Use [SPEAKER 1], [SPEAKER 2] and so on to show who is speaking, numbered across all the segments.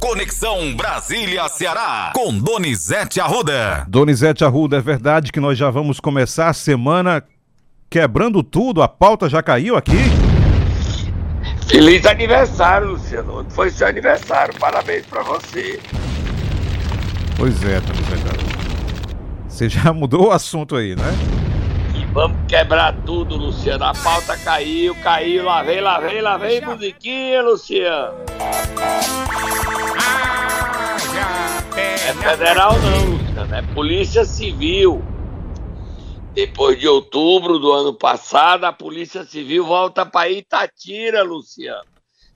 [SPEAKER 1] Conexão Brasília-Ceará, com Donizete Arruda.
[SPEAKER 2] Donizete Arruda, é verdade que nós já vamos começar a semana quebrando tudo? A pauta já caiu aqui?
[SPEAKER 3] Feliz aniversário, Luciano. Foi seu aniversário. Parabéns pra você.
[SPEAKER 2] Pois é, Donizete Arruda. Você já mudou o assunto aí, né?
[SPEAKER 3] E vamos quebrar tudo, Luciano. A pauta caiu, caiu. Lá vem, lá vem, lá vem, musiquinha, Luciano. É federal não, Luciano. É Polícia Civil. Depois de outubro do ano passado, a Polícia Civil volta para Itatira, Luciano.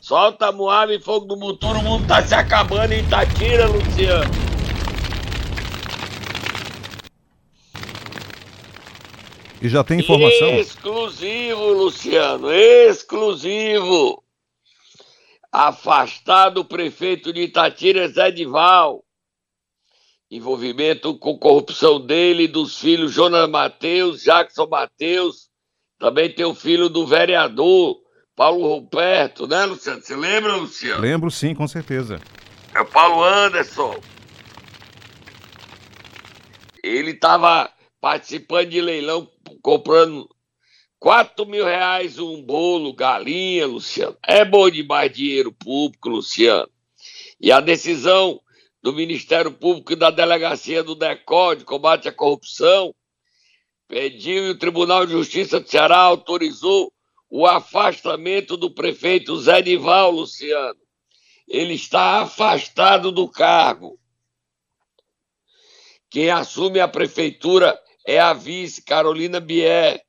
[SPEAKER 3] Solta Moab e fogo do motor, o mundo tá se acabando em Itatira, Luciano.
[SPEAKER 2] E já tem informação?
[SPEAKER 3] Exclusivo, Luciano, exclusivo. Afastado o prefeito de Itatira, Zé Dival. Envolvimento com corrupção dele e dos filhos Jonas Mateus, Jackson Mateus. Também tem o filho do vereador Paulo Roberto, né, Luciano? Você lembra, Luciano?
[SPEAKER 2] Lembro sim, com certeza.
[SPEAKER 3] É o Paulo Anderson. Ele estava participando de leilão, comprando 4 mil reais um bolo, galinha, Luciano. É bom demais dinheiro público, Luciano. E a decisão do Ministério Público e da Delegacia do DECOD, de combate à corrupção, pediu e o Tribunal de Justiça do Ceará autorizou o afastamento do prefeito Zé Nival, Luciano. Ele está afastado do cargo. Quem assume a prefeitura é a vice Carolina Bier,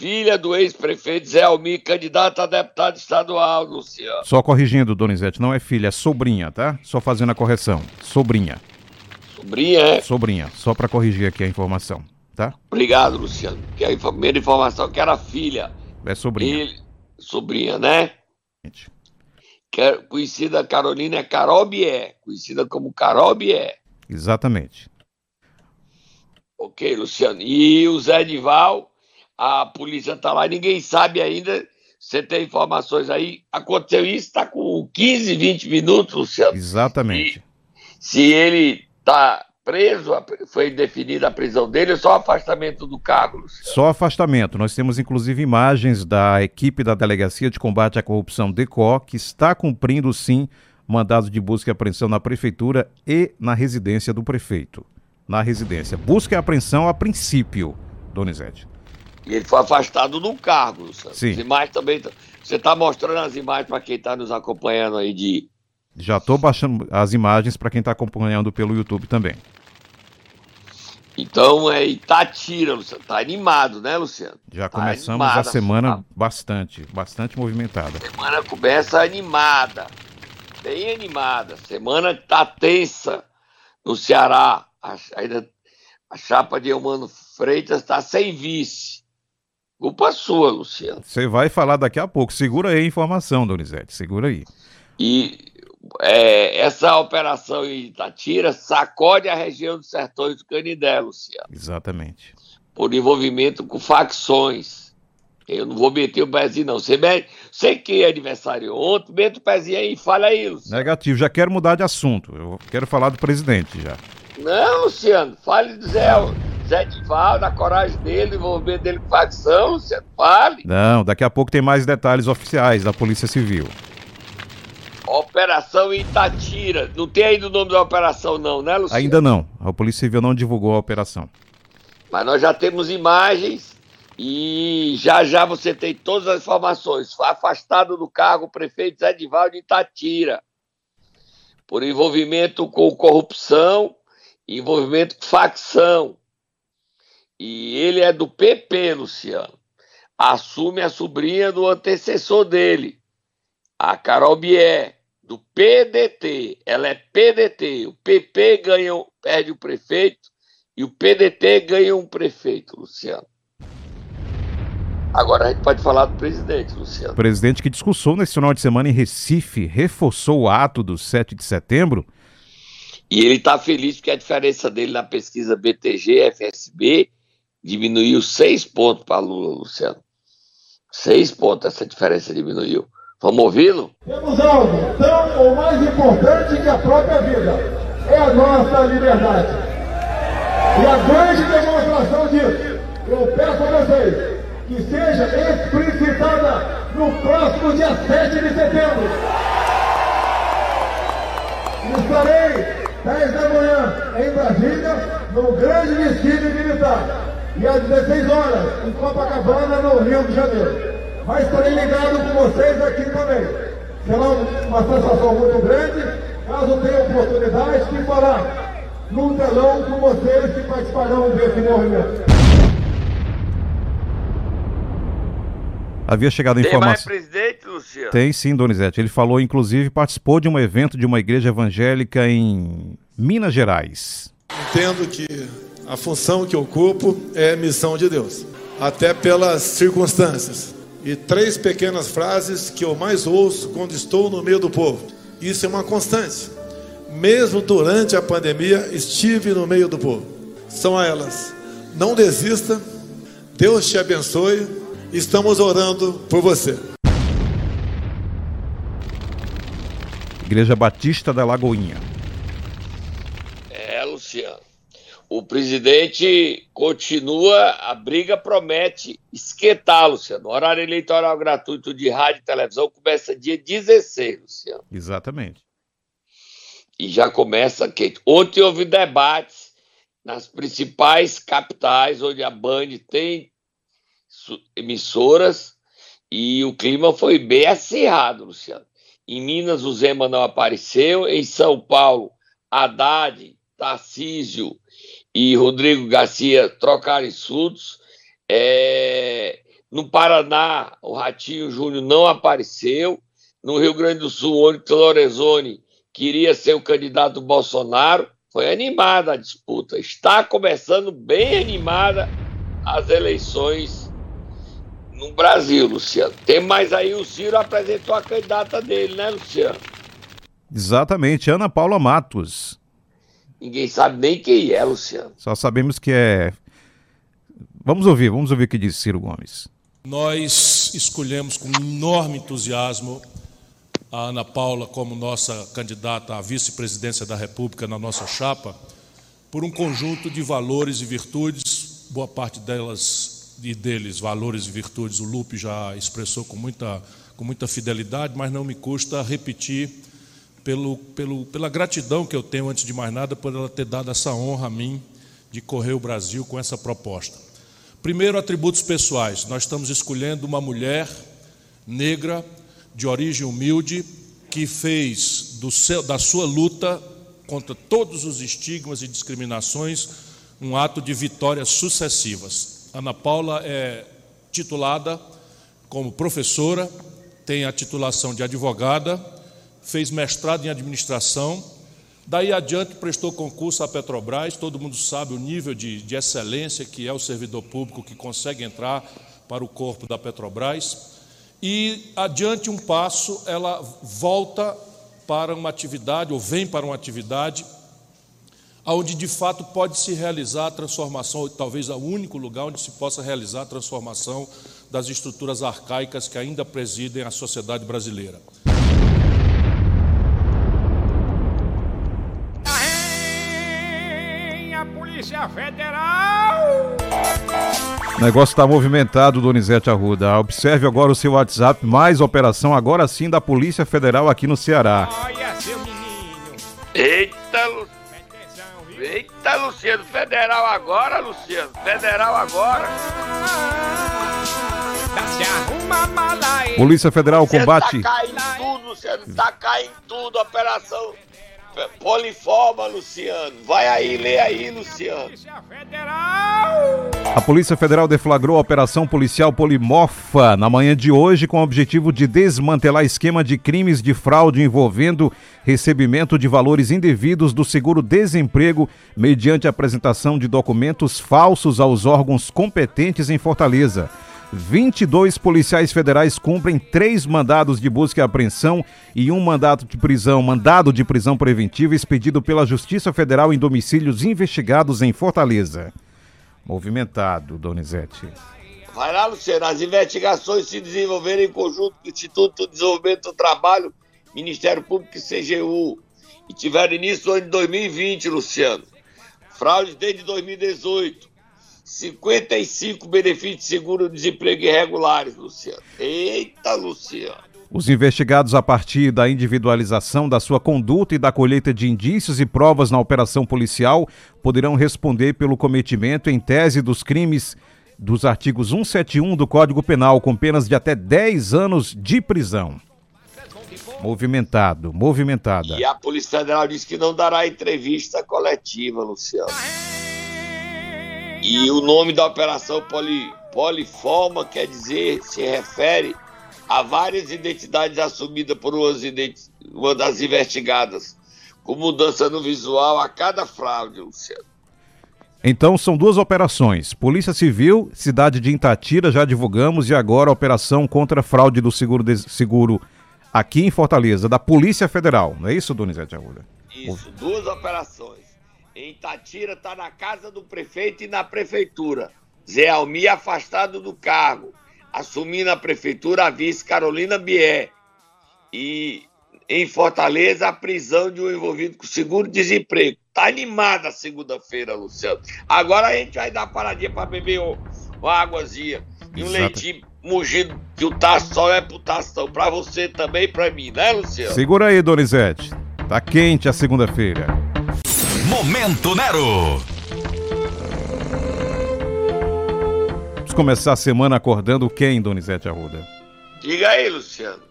[SPEAKER 3] filha do ex-prefeito Zé Almir, candidata a deputado estadual, Luciano.
[SPEAKER 2] Só corrigindo, Donizete, não é filha, é sobrinha, tá? Só fazendo a correção. Sobrinha.
[SPEAKER 3] Sobrinha, é?
[SPEAKER 2] Sobrinha, só para corrigir aqui a informação, tá?
[SPEAKER 3] Obrigado, Luciano. Que a primeira informação que era filha.
[SPEAKER 2] É sobrinha.
[SPEAKER 3] Ele, sobrinha, né? Que é conhecida Carolina é Carol Bier, conhecida como Carol Bier.
[SPEAKER 2] Exatamente.
[SPEAKER 3] Ok, Luciano. E o Zé Dival, a polícia tá lá, ninguém sabe ainda. Você tem informações aí? Aconteceu isso, está com 15, 20 minutos, Luciano.
[SPEAKER 2] Exatamente.
[SPEAKER 3] E se ele tá preso, foi definida a prisão dele, é só afastamento do cargo, Luciano.
[SPEAKER 2] Só afastamento. Nós temos inclusive imagens da equipe da Delegacia de Combate à Corrupção DECO, que está cumprindo sim mandados de busca e apreensão na prefeitura e na residência do prefeito. Na residência. Busca e apreensão a princípio, Donizete.
[SPEAKER 3] E ele foi afastado do cargo, Luciano.
[SPEAKER 2] Sim.
[SPEAKER 3] As imagens também. Você está mostrando as imagens para quem está nos acompanhando aí de.
[SPEAKER 2] Já estou baixando as imagens para quem está acompanhando pelo YouTube também.
[SPEAKER 3] Então é Itatira, Luciano. Tá animado, né, Luciano?
[SPEAKER 2] Já
[SPEAKER 3] Tá
[SPEAKER 2] começamos
[SPEAKER 3] animada,
[SPEAKER 2] a semana
[SPEAKER 3] tá?
[SPEAKER 2] bastante, bastante movimentada.
[SPEAKER 3] Semana começa animada. Bem animada. Semana tá tensa no Ceará. A, ainda, a chapa de Eumano Freitas está sem vice. Culpa sua, Luciano.
[SPEAKER 2] Você vai falar daqui a pouco. Segura aí a informação, Donizete. Segura aí.
[SPEAKER 3] E é, essa operação em Itatira sacode a região dos sertões do Canindé, Luciano.
[SPEAKER 2] Exatamente.
[SPEAKER 3] Por envolvimento com facções. Eu não vou meter o pezinho, não. Você, mete, você que é aniversário ontem, mete o pezinho aí e fala aí, Luciano.
[SPEAKER 2] Negativo. Já quero mudar de assunto. Eu quero falar do presidente já.
[SPEAKER 3] Não, Luciano, fale do Zé, Zé Dival, da coragem dele, envolvimento dele com facção, Luciano, fale.
[SPEAKER 2] Não, daqui a pouco tem mais detalhes oficiais da Polícia Civil.
[SPEAKER 3] Operação Itatira. Não tem ainda o nome da operação, não, né, Luciano?
[SPEAKER 2] Ainda não. A Polícia Civil não divulgou a operação.
[SPEAKER 3] Mas nós já temos imagens e já já você tem todas as informações. Foi afastado do cargo o prefeito Zé Dival de Itatira por envolvimento com corrupção, envolvimento com facção. E ele é do PP, Luciano. Assume a sobrinha do antecessor dele, a Carol Bier, do PDT. Ela é PDT. O PP ganha, perde o prefeito e o PDT ganha um prefeito, Luciano. Agora a gente pode falar do presidente, Luciano.
[SPEAKER 2] O presidente que discursou nesse final de semana em Recife reforçou o ato do 7 de setembro.
[SPEAKER 3] E ele está feliz porque a diferença dele na pesquisa BTG, FSB, diminuiu seis pontos para Lula, Luciano. Seis pontos essa diferença diminuiu. Vamos ouvi-lo?
[SPEAKER 4] Temos algo tão ou mais importante que a própria vida. É a nossa liberdade. E a grande demonstração disso, eu peço a vocês que seja explicitada no próximo dia 7 de setembro. Estarei 10 da manhã em Brasília, no grande desfile militar. E às 16 horas, em Copacabana, no Rio de Janeiro. Mas estarei ligado com vocês aqui também. Será uma sensação muito grande, caso tenha oportunidade de falar num telão com vocês que participarão desse movimento.
[SPEAKER 2] Havia chegado a
[SPEAKER 3] Tem mais
[SPEAKER 2] informação.
[SPEAKER 3] presidente, Luciano?
[SPEAKER 2] Tem sim, Donizete. Ele falou, inclusive, participou de um evento de uma igreja evangélica em Minas Gerais.
[SPEAKER 5] Entendo que a função que ocupo é missão de Deus, até pelas circunstâncias. E três pequenas frases que eu mais ouço quando estou no meio do povo. Isso é uma constante. Mesmo durante a pandemia, estive no meio do povo. São elas: não desista, Deus te abençoe, estamos orando por você.
[SPEAKER 2] Igreja Batista da Lagoinha.
[SPEAKER 3] É, Luciano. O presidente continua, a briga promete esquentar, Luciano. O horário eleitoral gratuito de rádio e televisão começa dia 16, Luciano.
[SPEAKER 2] Exatamente.
[SPEAKER 3] E já começa quente. Ontem houve debates nas principais capitais, onde a Band tem emissoras, e o clima foi bem acirrado, Luciano. Em Minas, o Zema não apareceu. Em São Paulo, Haddad, Tarcísio e Rodrigo Garcia trocaram insultos. É, No Paraná, o Ratinho Júnior não apareceu. No Rio Grande do Sul, o Onyx Lorenzoni queria ser o candidato do Bolsonaro. Foi animada a disputa. Está começando bem animada as eleições no Brasil, Luciano. Tem mais aí, o Ciro apresentou a candidata dele, né, Luciano?
[SPEAKER 2] Exatamente, Ana Paula Matos.
[SPEAKER 3] Ninguém sabe nem quem é, Luciano.
[SPEAKER 2] Só sabemos que é. Vamos ouvir, vamos ouvir o que disse Ciro Gomes.
[SPEAKER 6] Nós escolhemos com enorme entusiasmo a Ana Paula como nossa candidata à vice-presidência da República na nossa chapa, por um conjunto de valores e virtudes, boa parte delas e deles, valores e virtudes, o Lupe já expressou com muita, com muita fidelidade, mas não me custa repetir pelo, pelo, pela gratidão que eu tenho, antes de mais nada, por ela ter dado essa honra a mim de correr o Brasil com essa proposta. Primeiro, atributos pessoais. Nós estamos escolhendo uma mulher negra, de origem humilde, que fez do seu, da sua luta contra todos os estigmas e discriminações um ato de vitórias sucessivas. Ana Paula é titulada como professora, tem a titulação de advogada, fez mestrado em administração, daí adiante prestou concurso à Petrobras, todo mundo sabe o nível de, de excelência que é o servidor público que consegue entrar para o corpo da Petrobras. E adiante um passo, ela volta para uma atividade, ou vem para uma atividade, onde de fato pode se realizar a transformação, talvez é o único lugar onde se possa realizar a transformação das estruturas arcaicas que ainda presidem a sociedade brasileira.
[SPEAKER 7] Polícia Federal!
[SPEAKER 2] O negócio está movimentado, Donizete Arruda. Observe agora o seu WhatsApp, mais operação agora sim da Polícia Federal aqui no Ceará.
[SPEAKER 7] Olha, seu menino!
[SPEAKER 3] Eita, Lu... Eita, Luciano. Federal agora, Luciano. Federal agora.
[SPEAKER 7] Aí.
[SPEAKER 2] Polícia Federal
[SPEAKER 3] Luciano,
[SPEAKER 2] combate.
[SPEAKER 3] Tá caindo tudo, Luciano. Tá caindo tudo. Operação Poliforma, Luciano. Vai aí, lê aí, Luciano.
[SPEAKER 2] A Polícia Federal deflagrou a Operação Policial Polimorfa na manhã de hoje com o objetivo de desmantelar esquema de crimes de fraude envolvendo recebimento de valores indevidos do seguro-desemprego mediante apresentação de documentos falsos aos órgãos competentes em Fortaleza. 22 policiais federais cumprem três mandados de busca e apreensão e um mandato de prisão, mandado de prisão preventiva expedido pela Justiça Federal em domicílios investigados em Fortaleza. Movimentado, Donizete.
[SPEAKER 3] Vai lá, Luciano. As investigações se desenvolveram em conjunto com o Instituto de Desenvolvimento do Trabalho, Ministério Público e CGU. E tiveram início no ano de 2020, Luciano. Fraude desde 2018. 55 benefícios de seguro-desemprego irregulares, Luciano. Eita, Luciano.
[SPEAKER 2] Os investigados, a partir da individualização da sua conduta e da colheita de indícios e provas na operação policial, poderão responder pelo cometimento em tese dos crimes dos artigos 171 do Código Penal, com penas de até 10 anos de prisão. Movimentado, movimentada.
[SPEAKER 3] E a Polícia Federal disse que não dará entrevista coletiva, Luciano. E o nome da operação poli, Poliforma quer dizer, se refere a várias identidades assumidas por uma das investigadas, com mudança no visual a cada fraude, Luciano.
[SPEAKER 2] Então são duas operações. Polícia Civil, cidade de Itatira, já divulgamos, e agora a operação contra a fraude do seguro, des- seguro aqui em Fortaleza, da Polícia Federal. Não é isso, Donizete Arruda?
[SPEAKER 3] Isso, duas operações. Em Itatira está na casa do prefeito e na prefeitura. Zé Almi afastado do cargo, assumindo a prefeitura a vice Carolina Bier. E em Fortaleza a prisão de um envolvido com seguro-desemprego. Tá animada a segunda-feira, Luciano. Agora a gente vai dar paradinha para beber uma águazinha e um
[SPEAKER 2] Exato.
[SPEAKER 3] leitinho mugido que o taço só é putação. Para você também e para mim, né, Luciano?
[SPEAKER 2] Segura aí, Donizete. Tá quente a segunda-feira.
[SPEAKER 1] Momento Nero.
[SPEAKER 2] Vamos começar a semana acordando quem, Donizete Arruda?
[SPEAKER 3] Diga aí, Luciano.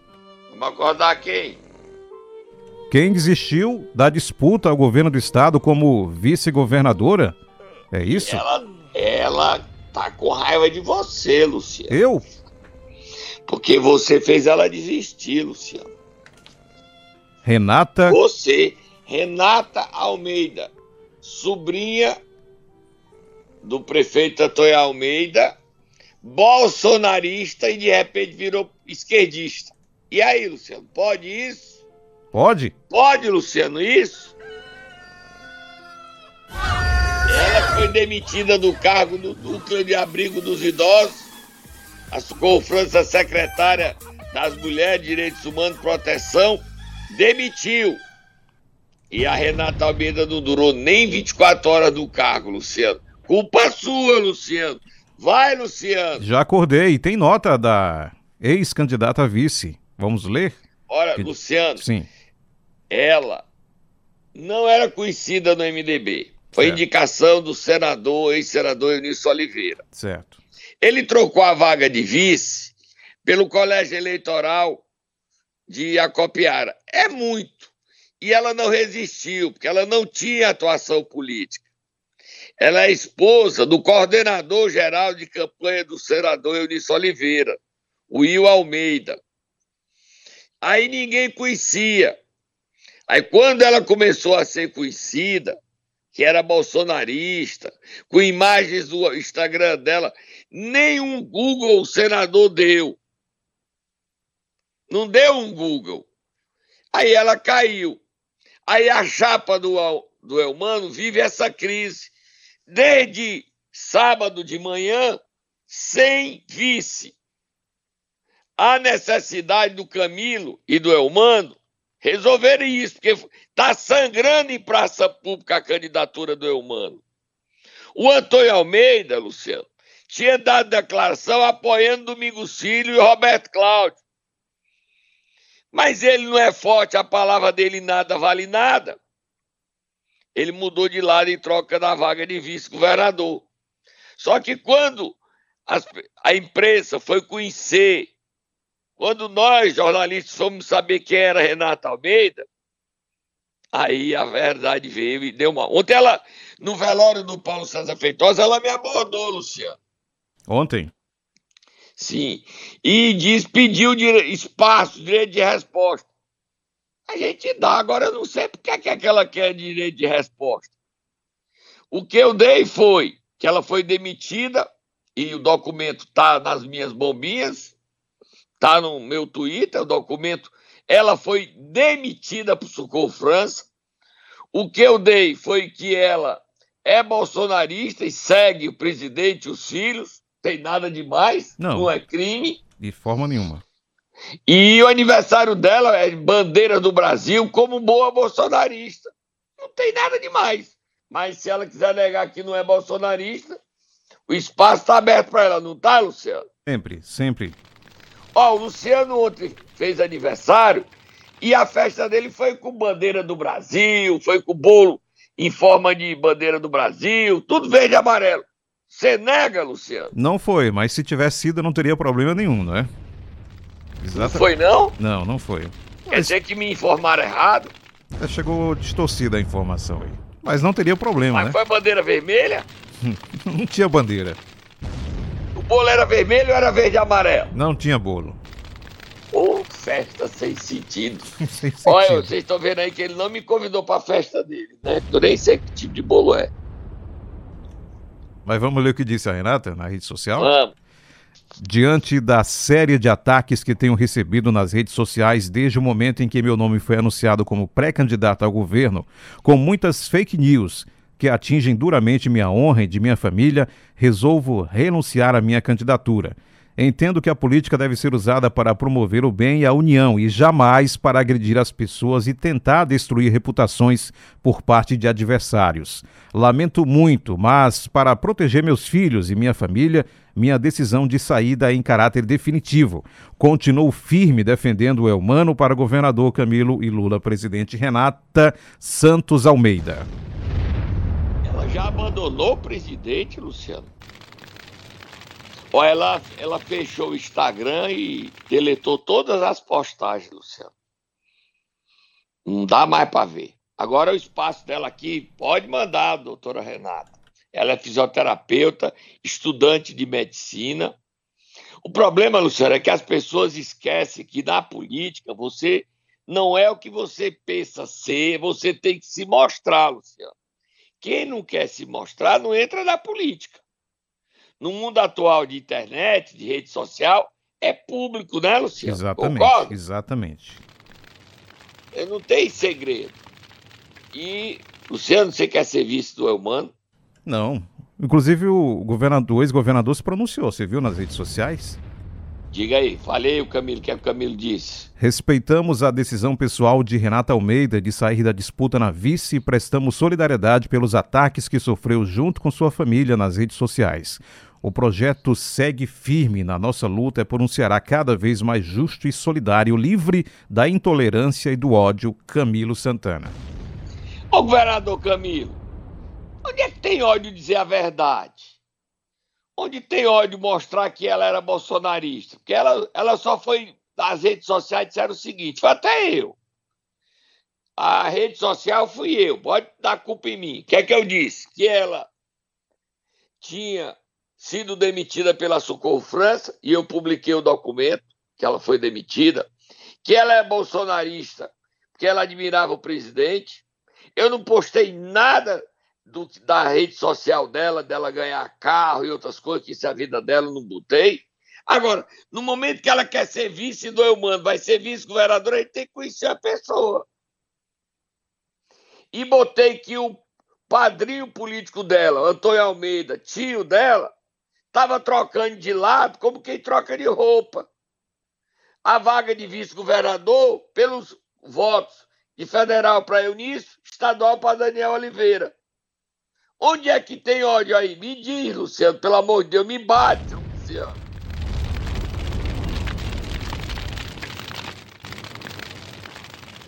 [SPEAKER 3] Vamos acordar quem?
[SPEAKER 2] Quem desistiu da disputa ao governo do estado como vice-governadora? É isso?
[SPEAKER 3] Ela, ela tá com raiva de você, Luciano.
[SPEAKER 2] Eu?
[SPEAKER 3] Porque você fez ela desistir, Luciano.
[SPEAKER 2] Renata
[SPEAKER 3] Você, Renata Almeida, sobrinha do prefeito Antônio Almeida, bolsonarista e de repente virou esquerdista. E aí, Luciano, pode isso?
[SPEAKER 2] Pode?
[SPEAKER 3] Pode, Luciano, isso? Ela foi demitida do cargo do núcleo de abrigo dos idosos. A França, secretária das Mulheres, Direitos Humanos e Proteção, demitiu. E a Renata Almeida não durou nem 24 horas no cargo, Luciano. Culpa sua, Luciano. Vai, Luciano.
[SPEAKER 2] Já acordei. Tem nota da ex-candidata a vice. Vamos ler?
[SPEAKER 3] Ora,
[SPEAKER 2] Que-
[SPEAKER 3] Luciano,
[SPEAKER 2] Sim.
[SPEAKER 3] ela não era conhecida no MDB. Foi
[SPEAKER 2] Certo.
[SPEAKER 3] indicação do senador, ex-senador Eunício Oliveira.
[SPEAKER 2] Certo.
[SPEAKER 3] Ele trocou a vaga de vice pelo colégio eleitoral de Acopiara. É muito. E ela não resistiu, porque ela não tinha atuação política. Ela é esposa do coordenador geral de campanha do senador Eunício Oliveira, o Will Almeida. Aí ninguém conhecia. Aí quando ela começou a ser conhecida, que era bolsonarista, com imagens do Instagram dela, nenhum Google o senador deu. Não deu um Google. Aí ela caiu. Aí a chapa do, do Elmano vive essa crise. Desde sábado de manhã, sem vice. Há necessidade do Camilo e do Elmano resolverem isso, porque está sangrando em praça pública a candidatura do Elmano. O Antônio Almeida, Luciano, tinha dado declaração apoiando Domingos Filho e Roberto Cláudio. Mas ele não é forte, a palavra dele nada vale nada. Ele mudou de lado em troca da vaga de vice-governador. Só que quando as- a imprensa foi conhecer, quando nós, jornalistas, fomos saber quem era Renata Almeida, aí a verdade veio e deu uma. Ontem ela, no velório do Paulo César Feitosa, ela me abordou, Luciano.
[SPEAKER 2] Ontem?
[SPEAKER 3] Sim. E diz, pediu espaço, direito de resposta. A gente dá, agora eu não sei porque que, é que ela quer direito de resposta. O que eu dei foi que ela foi demitida, e o documento está nas minhas bombinhas, está no meu Twitter, o documento. Ela foi demitida por Socorro França. O que eu dei foi que ela é bolsonarista e segue o presidente e os filhos tem nada demais,
[SPEAKER 2] Não.
[SPEAKER 3] não é crime.
[SPEAKER 2] De forma nenhuma.
[SPEAKER 3] E o aniversário dela é bandeira do Brasil como boa bolsonarista. Não tem nada demais. Mas se ela quiser negar que não é bolsonarista, o espaço está aberto para ela, não tá, Luciano?
[SPEAKER 2] Sempre, sempre.
[SPEAKER 3] Ó, o Luciano ontem fez aniversário e a festa dele foi com bandeira do Brasil, foi com bolo em forma de bandeira do Brasil, tudo verde e amarelo. Você nega, Luciano?
[SPEAKER 2] Não foi, mas se tivesse sido, não teria problema nenhum, não é?
[SPEAKER 3] Não
[SPEAKER 2] Exato.
[SPEAKER 3] foi, não?
[SPEAKER 2] Não, não foi.
[SPEAKER 3] Quer dizer que me informaram errado?
[SPEAKER 2] É, Chegou distorcida a informação aí. Mas não teria problema,
[SPEAKER 3] Mas
[SPEAKER 2] né?
[SPEAKER 3] foi bandeira vermelha?
[SPEAKER 2] Não tinha bandeira.
[SPEAKER 3] O bolo era vermelho ou era verde e amarelo?
[SPEAKER 2] Não tinha bolo.
[SPEAKER 3] Ô, festa sem sentido.
[SPEAKER 2] Sem
[SPEAKER 3] Olha,
[SPEAKER 2] sentido.
[SPEAKER 3] vocês estão vendo aí que ele não me convidou pra festa dele, né? Eu nem sei que tipo de bolo é.
[SPEAKER 2] Mas vamos ler o que disse a Renata na rede social?
[SPEAKER 3] Vamos.
[SPEAKER 2] Diante da série de ataques que tenho recebido nas redes sociais desde o momento em que meu nome foi anunciado como pré-candidato ao governo, com muitas fake news que atingem duramente minha honra e de minha família, resolvo renunciar à minha candidatura. Entendo que a política deve ser usada para promover o bem e a união e jamais para agredir as pessoas e tentar destruir reputações por parte de adversários. Lamento muito, mas para proteger meus filhos e minha família, minha decisão de saída é em caráter definitivo. Continuo firme defendendo o Elmano para governador Camilo e Lula presidente Renata Santos Almeida.
[SPEAKER 3] Ela já abandonou o presidente, Luciano? Ela, ela fechou o Instagram e deletou todas as postagens, Luciano. Não dá mais para ver. Agora o espaço dela aqui, pode mandar, doutora Renata. Ela é fisioterapeuta, estudante de medicina. O problema, Luciano, é que as pessoas esquecem que na política você não é o que você pensa ser, você tem que se mostrar, Luciano. Quem não quer se mostrar não entra na política. No mundo atual de internet, de rede social, é público, né, Luciano?
[SPEAKER 2] Exatamente,
[SPEAKER 3] Concorda?
[SPEAKER 2] exatamente.
[SPEAKER 3] Eu não tem segredo. E, Luciano, você quer ser vice do Elmano?
[SPEAKER 2] Não. Inclusive o governador, o ex-governador se pronunciou, você viu nas redes sociais?
[SPEAKER 3] Diga aí, falei o Camilo, o que é que o Camilo disse?
[SPEAKER 2] Respeitamos a decisão pessoal de Renata Almeida de sair da disputa na vice e prestamos solidariedade pelos ataques que sofreu junto com sua família nas redes sociais. O projeto segue firme na nossa luta por um Ceará cada vez mais justo e solidário, livre da intolerância e do ódio. Camilo Santana.
[SPEAKER 3] Ô, governador Camilo, onde é que tem ódio dizer a verdade? Onde tem ódio mostrar que ela era bolsonarista? Porque ela, ela só foi nas redes sociais disseram o seguinte: foi até eu. A rede social fui eu, pode dar culpa em mim. O que é que eu disse? Que ela tinha sido demitida pela Socorro França, e eu publiquei o documento que ela foi demitida, que ela é bolsonarista, porque ela admirava o presidente. Eu não postei nada do, da rede social dela, dela ganhar carro e outras coisas, que isso é a vida dela, não botei. Agora, no momento que ela quer ser vice do Eumano, vai ser vice-governadora, gente tem que conhecer a pessoa. E botei que o padrinho político dela, Antônio Almeida, tio dela, estava trocando de lado como quem troca de roupa. A vaga de vice-governador, pelos votos de federal para Eunício, estadual para Daniel Oliveira. Onde é que tem ódio aí? Me diz, Luciano, pelo amor de Deus, me bate, Luciano.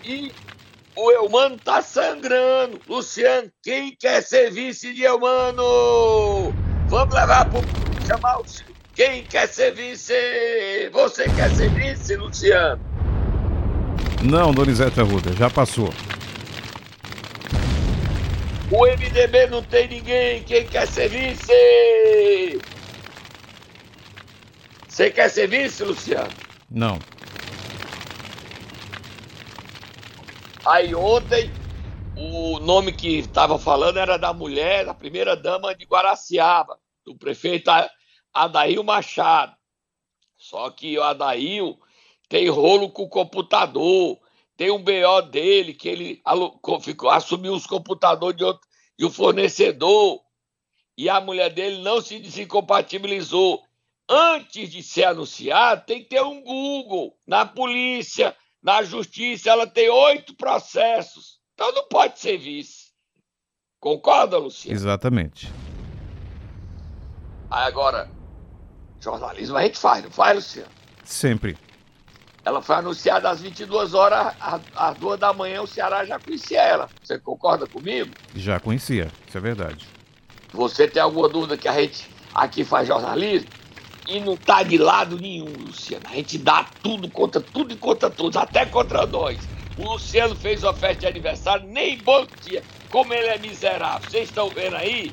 [SPEAKER 3] E o Eumano tá sangrando. Luciano, quem quer ser vice de Eumano? Vamos levar pro chamar o quem quer ser vice? Você quer ser vice, Luciano?
[SPEAKER 2] Não, Donizete Arruda, já passou.
[SPEAKER 3] O MDB não tem ninguém. Quem quer ser vice? Você quer ser vice, Luciano?
[SPEAKER 2] Não.
[SPEAKER 3] Aí ontem, o nome que estava falando era da mulher, da primeira dama de Guaraciaba, do prefeito Adail Machado. Só que o Adail tem rolo com o computador, tem um BO dele, que ele ficou- assumiu os computadores de, outro, fornecedor. e a mulher dele não se desincompatibilizou. Antes de ser anunciado, tem que ter um Google. Na polícia, na justiça, ela tem oito processos. Então não pode ser vice. Concorda, Luciano?
[SPEAKER 2] Exatamente.
[SPEAKER 3] Aí agora, jornalismo a gente faz, não faz, Luciano?
[SPEAKER 2] Sempre.
[SPEAKER 3] Ela foi anunciada às 22 horas, às- às 2 da manhã, o Ceará já conhecia ela. Você concorda comigo?
[SPEAKER 2] Já conhecia, isso é verdade.
[SPEAKER 3] Você tem alguma dúvida que a gente aqui faz jornalismo? E não tá de lado nenhum, Luciano. A gente dá tudo contra tudo e contra todos, até contra nós. O Luciano fez uma festa de aniversário, nem bolo tinha. Como ele é miserável, vocês estão vendo aí?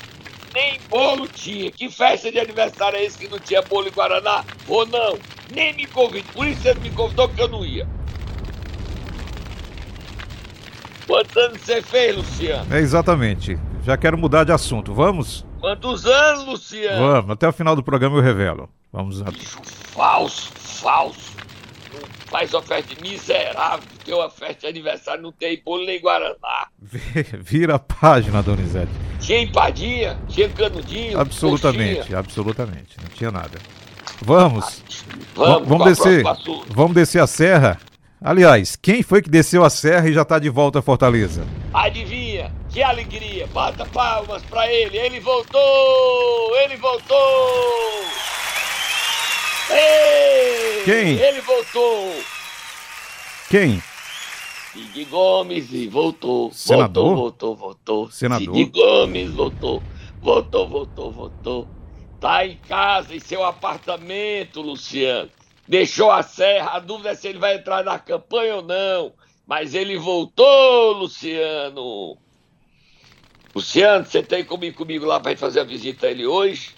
[SPEAKER 3] Nem bolo tinha. Que festa de aniversário é esse que não tinha bolo em Guaraná? Ou não? Nem me convidou. Por isso você não me convidou que eu não ia. Quantos anos você fez, Luciano?
[SPEAKER 2] É exatamente. Já quero mudar de assunto. Vamos?
[SPEAKER 3] Quantos anos, Luciano?
[SPEAKER 2] Vamos. Até o final do programa eu revelo. Vamos lá.
[SPEAKER 3] Bicho falso, falso. Não faz de miserável, tem uma festa de aniversário, não tem bolo nem Guaraná.
[SPEAKER 2] Vira a página, Donizete.
[SPEAKER 3] Tinha empadinha, tinha canudinho.
[SPEAKER 2] Absolutamente,
[SPEAKER 3] coxinha.
[SPEAKER 2] absolutamente. Não tinha nada. Vamos.
[SPEAKER 3] Vamos,
[SPEAKER 2] vamos descer. Vamos descer a serra. Aliás, quem foi que desceu a serra e já está de volta a Fortaleza?
[SPEAKER 3] Adivinha? Que alegria! Bata palmas pra ele! Ele voltou! Ele voltou! Ei!
[SPEAKER 2] Quem?
[SPEAKER 3] Ele voltou!
[SPEAKER 2] Quem?
[SPEAKER 3] Cid Gomes e voltou.
[SPEAKER 2] Senador?
[SPEAKER 3] Voltou, voltou, voltou.
[SPEAKER 2] Senador?
[SPEAKER 3] Cid Gomes voltou. Voltou, voltou, voltou. Tá em casa, em seu apartamento, Luciano. Deixou a serra, a dúvida é se ele vai entrar na campanha ou não. Mas ele voltou, Luciano. Luciano, você tem como ir comigo lá pra gente fazer a visita a ele hoje?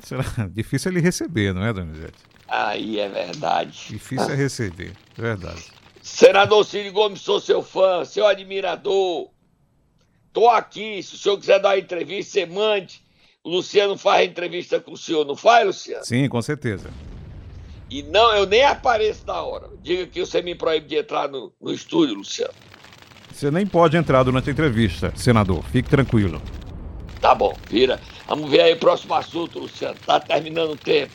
[SPEAKER 2] Será difícil ele receber, não é, Donizete?
[SPEAKER 3] Aí é verdade.
[SPEAKER 2] Difícil é receber, é verdade.
[SPEAKER 3] Senador Cid Gomes, sou seu fã, seu admirador. Tô aqui, se o senhor quiser dar uma entrevista, você mande. O Luciano faz a entrevista com o senhor, não faz, Luciano?
[SPEAKER 2] Sim, com certeza.
[SPEAKER 3] E não, eu nem apareço na hora. Diga que você me proíbe de entrar no, no estúdio, Luciano.
[SPEAKER 2] Você nem pode entrar durante a entrevista, senador. Fique tranquilo.
[SPEAKER 3] Tá bom, vira. Vamos ver aí o próximo assunto, Luciano. Tá terminando o tempo.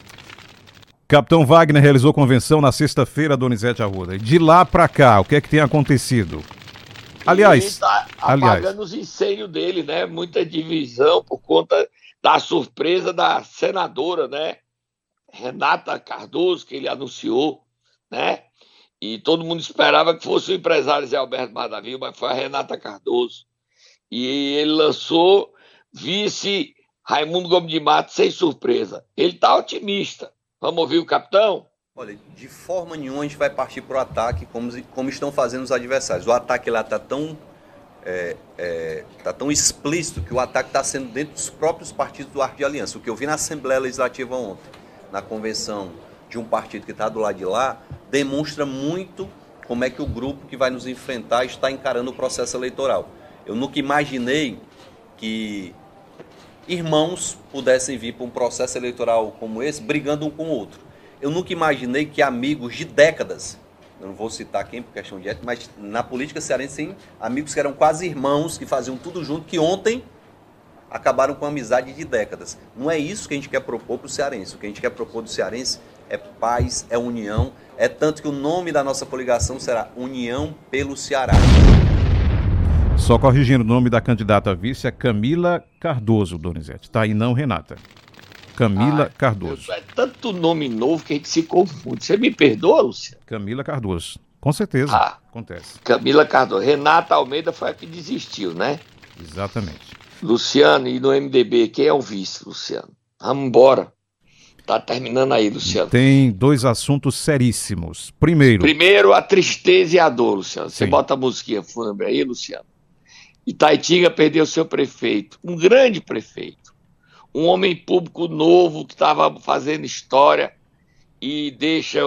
[SPEAKER 2] Capitão Wagner realizou convenção na sexta-feira, Donizete Arruda. De lá pra cá, o que é que tem acontecido? Aliás,
[SPEAKER 3] ele tá
[SPEAKER 2] aliás.
[SPEAKER 3] apagando os incêndios dele, né? Muita divisão por conta da surpresa da senadora, né? Renata Cardoso, que ele anunciou, né? E todo mundo esperava que fosse o empresário Zé Alberto Madavinho, mas foi a Renata Cardoso. E ele lançou vice Raimundo Gomes de Mato sem surpresa. Ele tá otimista. Vamos ouvir o capitão?
[SPEAKER 8] Olha, de forma nenhuma a gente vai partir para o ataque como, como estão fazendo os adversários. O ataque lá está tão, é, é, tá tão explícito que o ataque está sendo dentro dos próprios partidos do Arco de Aliança. O que eu vi na Assembleia Legislativa ontem, na convenção de um partido que está do lado de lá, demonstra muito como é que o grupo que vai nos enfrentar está encarando o processo eleitoral. Eu nunca imaginei que irmãos pudessem vir para um processo eleitoral como esse, brigando um com o outro. Eu nunca imaginei que amigos de décadas, eu não vou citar quem por questão de ética, mas na política cearense, sim, amigos que eram quase irmãos, que faziam tudo junto, que ontem acabaram com amizade de décadas. Não é isso que a gente quer propor para o cearense. O que a gente quer propor do cearense é paz, é união, é tanto que o nome da nossa coligação será União pelo Ceará.
[SPEAKER 2] Só corrigindo o nome da candidata a vice é Camila Cardoso, Donizete. Tá aí não, Renata. Camila
[SPEAKER 3] Ah,
[SPEAKER 2] Cardoso.
[SPEAKER 3] É tanto nome novo que a gente se confunde. Você me perdoa, Luciano?
[SPEAKER 2] Camila Cardoso. Com certeza.
[SPEAKER 3] Ah.
[SPEAKER 2] Acontece.
[SPEAKER 3] Camila Cardoso. Renata Almeida foi a que desistiu, né?
[SPEAKER 2] Exatamente.
[SPEAKER 3] Luciano, e no MDB, quem é o vice, Luciano? Vamos embora. Tá terminando aí, Luciano.
[SPEAKER 2] Tem dois assuntos seríssimos. Primeiro,
[SPEAKER 3] Primeiro, a tristeza e a dor, Luciano. Você bota a musiquinha fúnebre aí, Luciano. Itaitinga perdeu seu prefeito, um grande prefeito, um homem público novo que estava fazendo história e deixa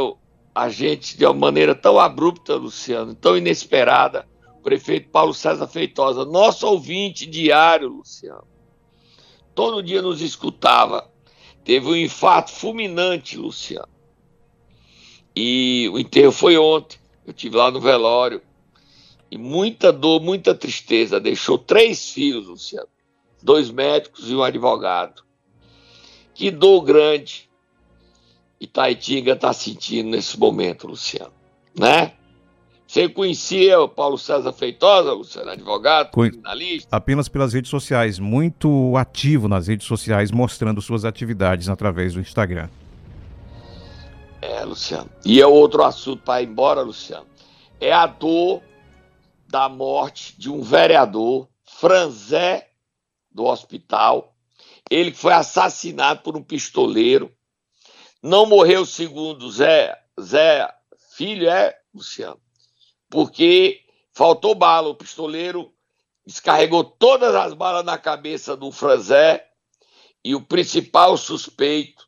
[SPEAKER 3] a gente de uma maneira tão abrupta, Luciano, tão inesperada. O prefeito Paulo César Feitosa, nosso ouvinte diário, Luciano. Todo dia nos escutava. Teve um infarto fulminante, Luciano. E o enterro foi ontem. Eu tive lá no velório. E muita dor, muita tristeza. Deixou três filhos, Luciano. dois médicos e um advogado. Que dor grande Itaitinga está sentindo nesse momento, Luciano, né? Você conhecia o Paulo César Feitosa, Luciano, advogado, criminalista?
[SPEAKER 2] Apenas pelas redes sociais, muito ativo nas redes sociais, mostrando suas atividades através do Instagram.
[SPEAKER 3] É, Luciano. E é outro assunto para ir embora, Luciano. É a dor da morte de um vereador, Franzé, do hospital. Ele foi assassinado por um pistoleiro. Não morreu segundo Zé, Zé Filho, é, Luciano? Porque faltou bala. O pistoleiro descarregou todas as balas na cabeça do Franzé. E o principal suspeito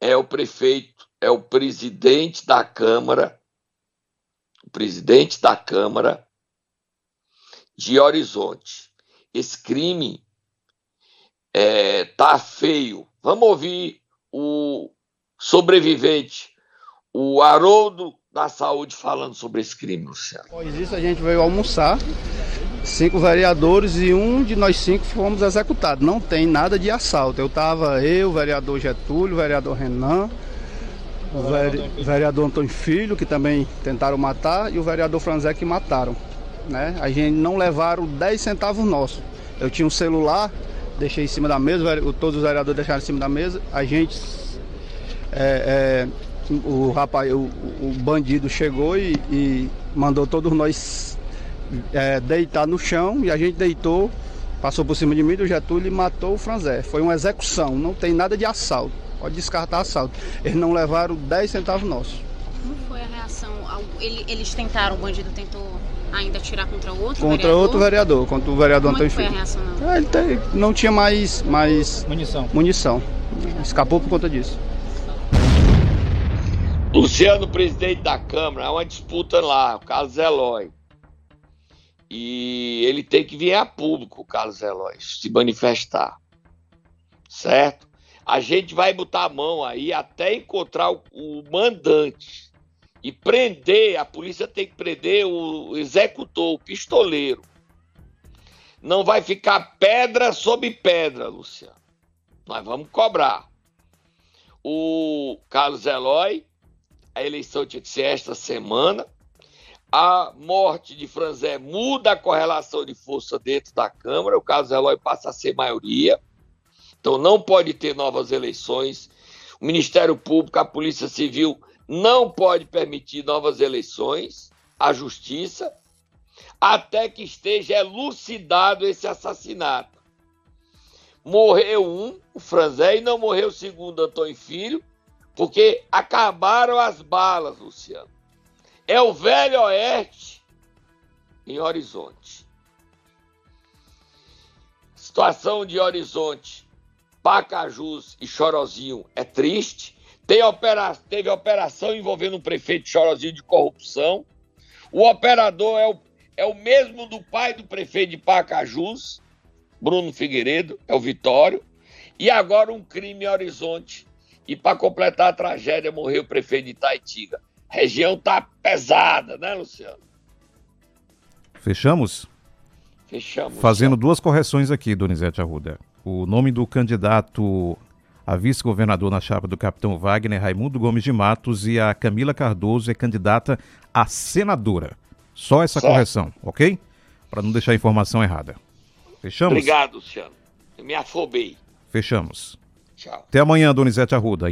[SPEAKER 3] é o prefeito, é o presidente da Câmara, o presidente da Câmara de Horizonte. Esse crime é, tá feio. Vamos ouvir o sobrevivente, o Haroldo da Saúde, falando sobre esse crime, Luciano.
[SPEAKER 9] Após isso, a gente veio almoçar. Cinco vereadores e um de nós cinco fomos executados. Não tem nada de assalto. Eu tava eu, vereador Getúlio, vereador Renan, o vere- vereador Antônio Filho, que também tentaram matar, e o vereador Franzé que mataram. Né? A gente não levaram 10 centavos nossos. Eu tinha um celular, deixei em cima da mesa, todos os vereadores deixaram em cima da mesa. A gente é, é, o rapaz, o, o bandido chegou e, e mandou todos nós é, deitar no chão e a gente deitou, passou por cima de mim do Getúlio e matou o Franzé. Foi uma execução, não tem nada de assalto. Pode descartar assalto. Eles não levaram 10 centavos nossos.
[SPEAKER 10] Como foi a reação? eles tentaram, o bandido tentou ainda atirar contra o outro
[SPEAKER 9] Contra
[SPEAKER 10] vereador?
[SPEAKER 9] outro vereador, contra o vereador
[SPEAKER 10] Como é
[SPEAKER 9] Antônio
[SPEAKER 10] que foi a
[SPEAKER 9] Filho.
[SPEAKER 10] reação? Não?
[SPEAKER 9] Ah, Ele tem- não tinha mais, mais
[SPEAKER 11] Munição.
[SPEAKER 9] munição. Escapou por conta disso.
[SPEAKER 3] Luciano, presidente da Câmara, há uma disputa lá, o Carlos Eloy. E ele tem que vir a público, o Carlos Eloy, se manifestar. Certo? A gente vai botar a mão aí até encontrar o, o mandante e prender. A polícia tem que prender o executor, o pistoleiro. Não vai ficar pedra sobre pedra, Luciano. Nós vamos cobrar. O Carlos Eloy a eleição tinha que ser esta semana. A morte de Franzé muda a correlação de força dentro da Câmara. O caso Eloy passa a ser maioria. Então não pode ter novas eleições. O Ministério Público, a Polícia Civil não pode permitir novas eleições. A Justiça, até que esteja elucidado esse assassinato. Morreu um, o Franzé, e não morreu o segundo, Antônio Filho, porque acabaram as balas, Luciano. É o Velho Oeste em Horizonte. Situação de Horizonte, Pacajus e Chorozinho é triste. Teve operação envolvendo um prefeito Chorozinho de corrupção. O operador é o, é o mesmo do pai do prefeito de Pacajus, Bruno Figueiredo, é o Vitório. E agora um crime em Horizonte. E para completar a tragédia, morreu o prefeito de Itaitinga. A região tá pesada, né, Luciano?
[SPEAKER 2] Fechamos?
[SPEAKER 3] Fechamos.
[SPEAKER 2] Fazendo duas correções aqui, Donizete Arruda. O nome do candidato a vice-governador na chapa do capitão Wagner, Raimundo Gomes de Matos, e a Camila Cardoso é candidata a senadora. Só essa
[SPEAKER 3] Certo.
[SPEAKER 2] correção, ok? Para não deixar a informação errada. Fechamos?
[SPEAKER 3] Obrigado, Luciano. Eu me afobei.
[SPEAKER 2] Fechamos.
[SPEAKER 3] Tchau.
[SPEAKER 2] Até amanhã, Donizete Arruda.